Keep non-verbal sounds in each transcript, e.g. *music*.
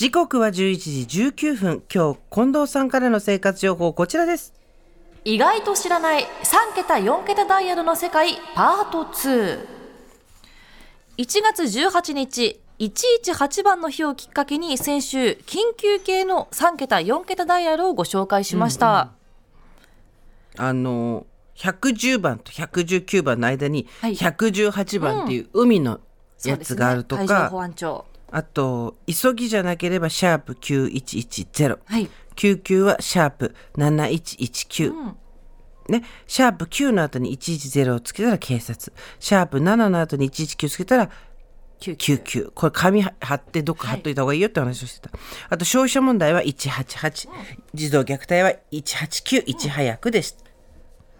時刻は11時19分。今日、近藤さんからの生活情報、こちらです。意外と知らない3桁4桁ダイヤルの世界パート21月18日118番の日をきっかけに先週緊急系の3桁4桁ダイヤルをご紹介しました、あの、110番と119番の間に、はい。118番っていう海のやつがあるとそうですね。海上か、保安庁あと、急ぎじゃなければ、シャープ9110。はい99はシャープ7119。ね、シャープ9の後に110をつけたら警察。シャープ7の後に119つけたら99。これ紙貼ってどっか貼っといた方がいいよって話をしてた。あと消費者問題は188。児童虐待は189、1早くでした。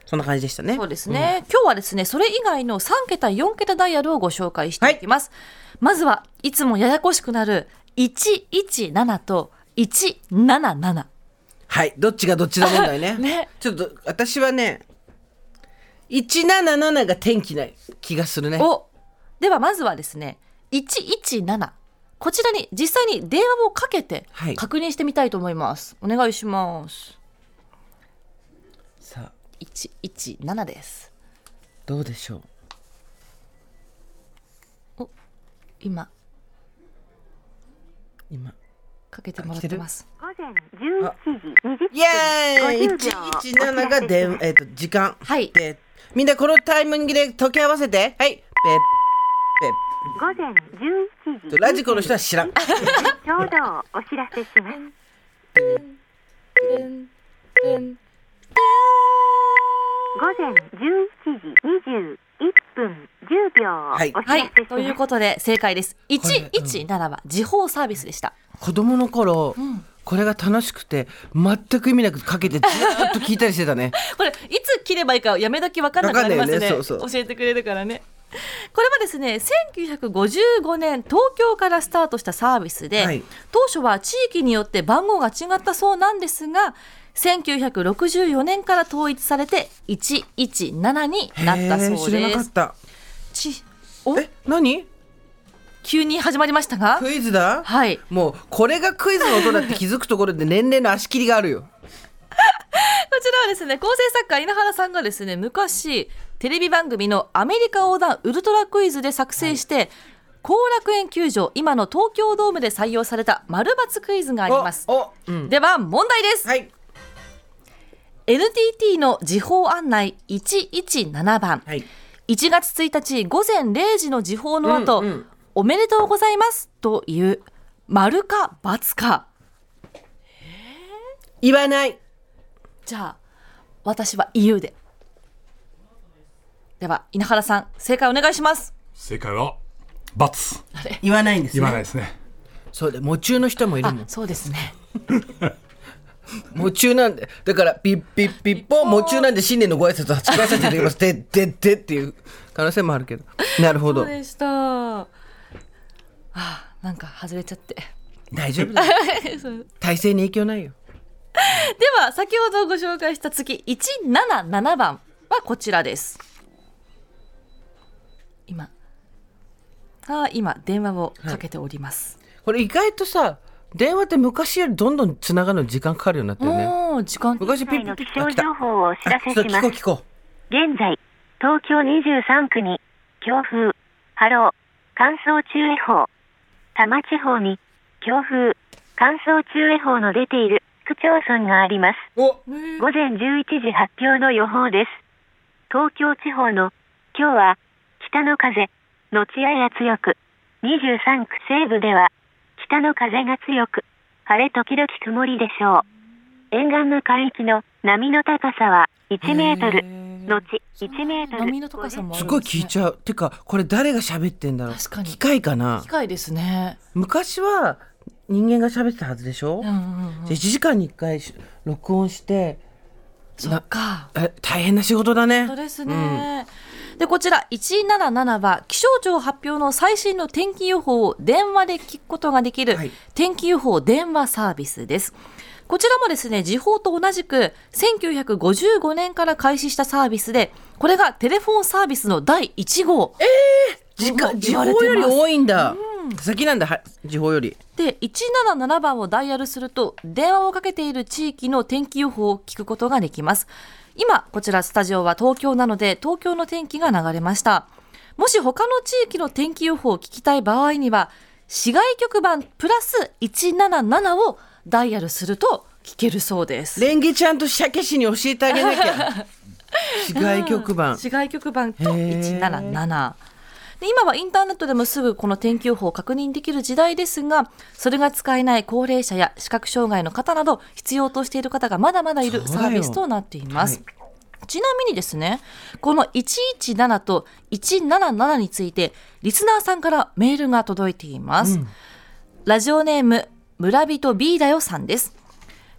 そんな感じでしたね。そうですね、今日はですねそれ以外の3桁4桁ダイヤルをご紹介していきます、まずはいつもややこしくなる117と177はい。どっちがどっちだ問題ね。*laughs* ねちょっと、私はね、177が天気な気がするね。おではまずはですね117こちらに実際に電話をかけてはい確認してみたいと思います、お願いしますさあ、117ですどうでしょう。今今。かけてもらってます午前11時20分イエーイ50秒 !117 が電、えっ、と、時間。はいで、みんなこのタイミングで時計合わせて。はい。ペッ、午前11時ペッ。ラジコの人は知らん。ちょうどお知らせします *laughs* 午前11時21分10秒おはい。知らせします、はい。ということで正解です。117は時報サービスでした。子供の頃、これが楽しくて、全く意味なくかけてずーっと聞いたりしてたね。*laughs* これいつ切ればいいかやめ時分かんなくなりますね。わかんないよねそうそう。教えてくれるからね。これはですね1955年東京からスタートしたサービスで、はい。当初は地域によって番号が違ったそうなんですが1964年から統一されて117になったそう知らなですかった。ちお？え、何急に始まりましたが？クイズだ？はい。もう、これがクイズの音だって気づくところで年齢の足切りがあるよ。*laughs* こちらはですね構成作家稲原さんがですね昔テレビ番組のアメリカ横断ウルトラクイズで作成して後、楽園球場今の東京ドームで採用された丸抜クイズがあります。うん。では問題です、はい。NTT の時報案内117番、はい。1月1日午前0時の時報の後、うんうん。おめでとうございますという丸か×か。言わない。じゃあ私は言うで。では稲原さん正解お願いします。正解は×言わないんですね。言わないですね。そうで、夢中の人もいるもん。あそうですね *laughs* 夢中なんで。だから、ピッピッピッポン、夢中なんで新年のご挨拶を8回させていただきます。で、で、でっていう可能性もあるけど。*laughs* なるほど。そうでしたあなんか外れちゃって大丈夫だよ。*laughs* 体勢に影響ないよ。では先ほどご紹介した月177番はこちらです今あ今電話をかけております、これ意外とさ、電話って昔よりどんどん繋がるの時間かかるようになったよね。もう時間。昔ピッピッの気ピッあ来た象情報をお知らせします聞こう。聞こ現在東京23区に強風波浪乾燥注意報多摩地方に強風乾燥注意報の出ている区町村があります午前11時発表の予報です。東京地方の今日は北の風、後やや強く、23区西部では北の風が強く、晴れ時々曇りでしょう。沿岸の海域の波の高さは1メートル、後1メートル。波の高さもあすごい聞いちゃう。てか、これ誰が喋ってんだろう？確かに機械かな？機。械ですね昔は人間が喋ってたはずでしょ、うんうんうんじゃあ1時間に1回し録音して、そっかえ大変な仕事だね。そうですね、でこちら177は気象庁発表の最新の天気予報を電話で聞くことができるはい天気予報電話サービスです。こちらもですね、時報と同じく1955年から開始したサービスで、これがテレフォンサービスの第1号。時間、時報より多いんだ。先なんだは時報より。で177番をダイヤルすると電話をかけている地域の天気予報を聞くことができます。今こちらスタジオは東京なので東京の天気が流れました。もし他の地域の天気予報を聞きたい場合には市外局番プラス177をダイヤルすると聞けるそうです。レンゲちゃんと鮭氏に教えてあげなきゃ。*laughs* 市外局番、市外局番とへー。177で今はインターネットでもすぐこの天気予報を確認できる時代ですがそれが使えない高齢者や視覚障害の方など必要としている方がまだまだいるサービスとなっています。はちなみにですね、この117と177について、リスナーさんからメールが届いています。ラジオネーム、村人 B だよさんです。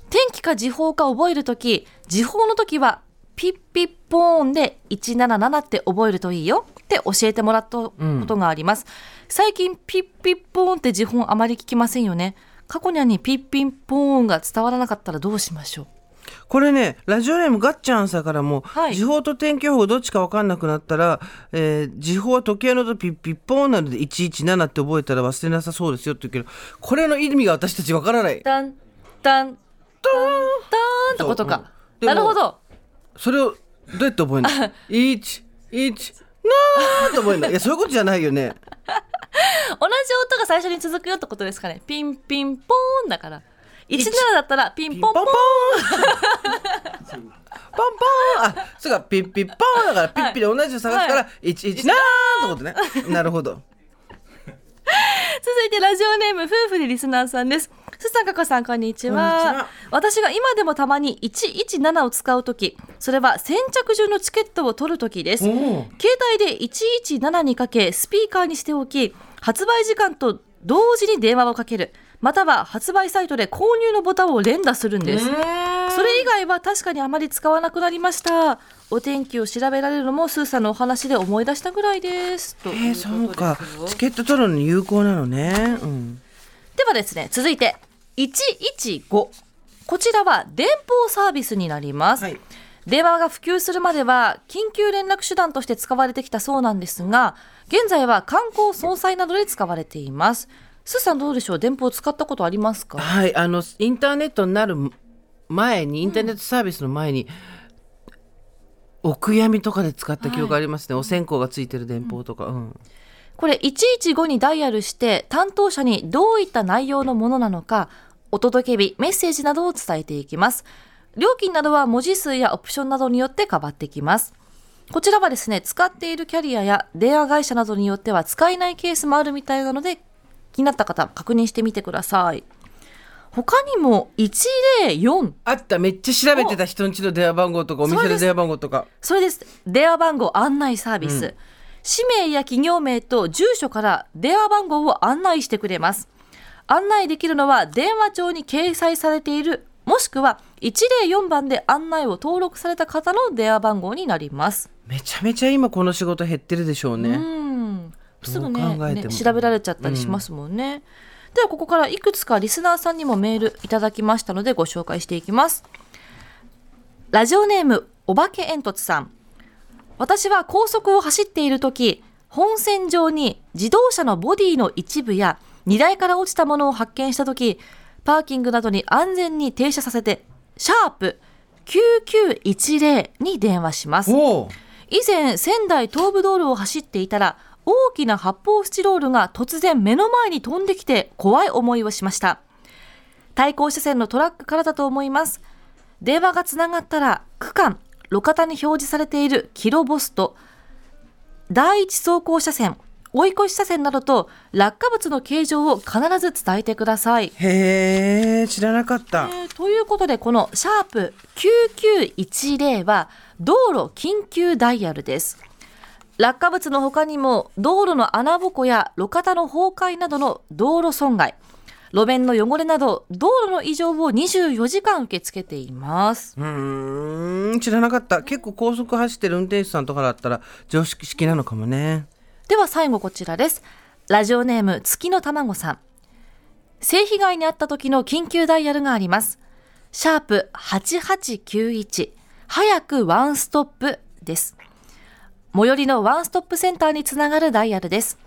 天気か時報か覚えるとき、時報の時は、ピッピッポーンで177って覚えるといいよって教えてもらったことがあります。最近、ピッピッポーンって時報あまり聞きませんよね。過去にはにピッピッポーンが伝わらなかったらどうしましょうこれねラジオネームガッチャンさんからも、はい時報と天気予報どっちか分かんなくなったら、えー時報は時計の音ピッピッポーンなので117って覚えたら忘れなさそうですよって言うけどこれの意味が私たち分からないタンタンタンタンってことか。うんなるほど。それをどうやって覚えるの？*laughs* なーって覚えるのいやそういうことじゃないよね。同じ音が最初に続くよってことですかね。ピンピンポーンだから。17だったらピンポンポン。ポンポン。あそうかピッピッポンだからピッピで同じの探すから、は一一なーってことね。なるほど。続いてラジオネーム夫婦でリスナーさんです。すさんかかさんこんにちは私が今でもたまに117を使うとき、それは先着順のチケットを取るときです。お携お帯で117にかけスピーカーにしておき発売時間と同時に電話をかけるまたは発売サイトで購入のボタンを連打するんです。それ以外は確かにあまり使わなくなりました。お天気を調べられるのもスーさんのお話で思い出したぐらいです。とえそうか。チケット取るのに有効なのね。うん。ではですね続いて115こちらは電報サービスになります、はい。電話が普及するまでは緊急連絡手段として使われてきたそうなんですが現在は観光総裁などで使われていますスーさんどうでしょう？電報を使ったことありますか？はいあのインターネットになる前にインターネットサービスの前に、お悔やみとかで使った記憶ありますね、お線香がついてる電報とか、うん。これ115にダイヤルして担当者にどういった内容のものなのかお届け日メッセージなどを伝えていきます。料金などは文字数やオプションなどによって変わってきます。こちらはですね使っているキャリアや電話会社などによっては使えないケースもあるみたいなので気になった方は確認してみてください他にも104あっためっちゃ調べてた人んちの電話番号とかお店の電話番号とかそれです。電話番号案内サービス。氏名や企業名と住所から電話番号を案内してくれます。案内できるのは電話帳に掲載されている、もしくは104番で案内を登録された方の電話番号になります。めちゃめちゃ今この仕事減ってるでしょうね、うん。すぐねね調べられちゃったりしますもんね。ではここからいくつかリスナーさんにもメールいただきましたのでご紹介していきます。ラジオネームお化け煙突さん。私は高速を走っている時本線上に自動車のボディの一部や荷台から落ちたものを発見した時パーキングなどに安全に停車させてシャープ9910に電話します。以前仙台東部道路を走っていたら大きな発泡スチロールが突然目の前に飛んできて怖い思いをしました。対向車線のトラックからだと思います。電話がつながったら区間路肩に表示されているキロボスと第一走行車線追い越し車線などと落下物の形状を必ず伝えてください。へえ知らなかった、えーということでこのシャープ9910は道路緊急ダイヤルです落下物の他にも道路の穴ぼこや路肩の崩壊などの道路損害。路面の汚れなど道路の異常を24時間受け付けています。うーん知らなかった。結構高速走ってる運転手さんとかだったら常識式なのかもね。では最後こちらです。ラジオネーム月の卵さん。性被害に遭った時の緊急ダイヤルがあります。シャープ8891早くワンストップです最寄りのワンストップセンターにつながるダイヤルです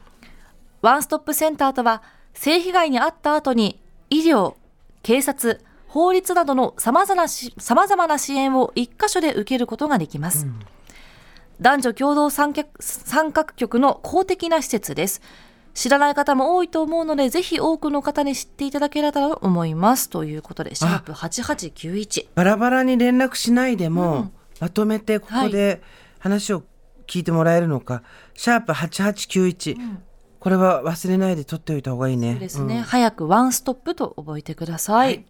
ワンストップセンターとは、性被害に遭った後に医療、警察、法律などの様々なし様々な支援を一箇所で受けることができます。男女共同参画局の公的な施設です。知らない方も多いと思うので、ぜひ多くの方に知っていただければと思います。ということで、シャープ8891。バラバラに連絡しないでも、まとめてここで話を聞いてもらえるのか、シャープ8891、これは忘れないで取っておいた方がいいね。ですね、早くワンストップと覚えてください。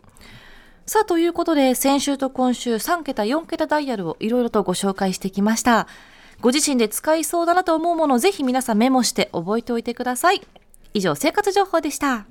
さあ、ということで、先週と今週3桁、4桁ダイヤルをいろいろとご紹介してきました。ご自身で使いそうだなと思うものをぜひ皆さんメモして覚えておいてください。以上、生活情報でした。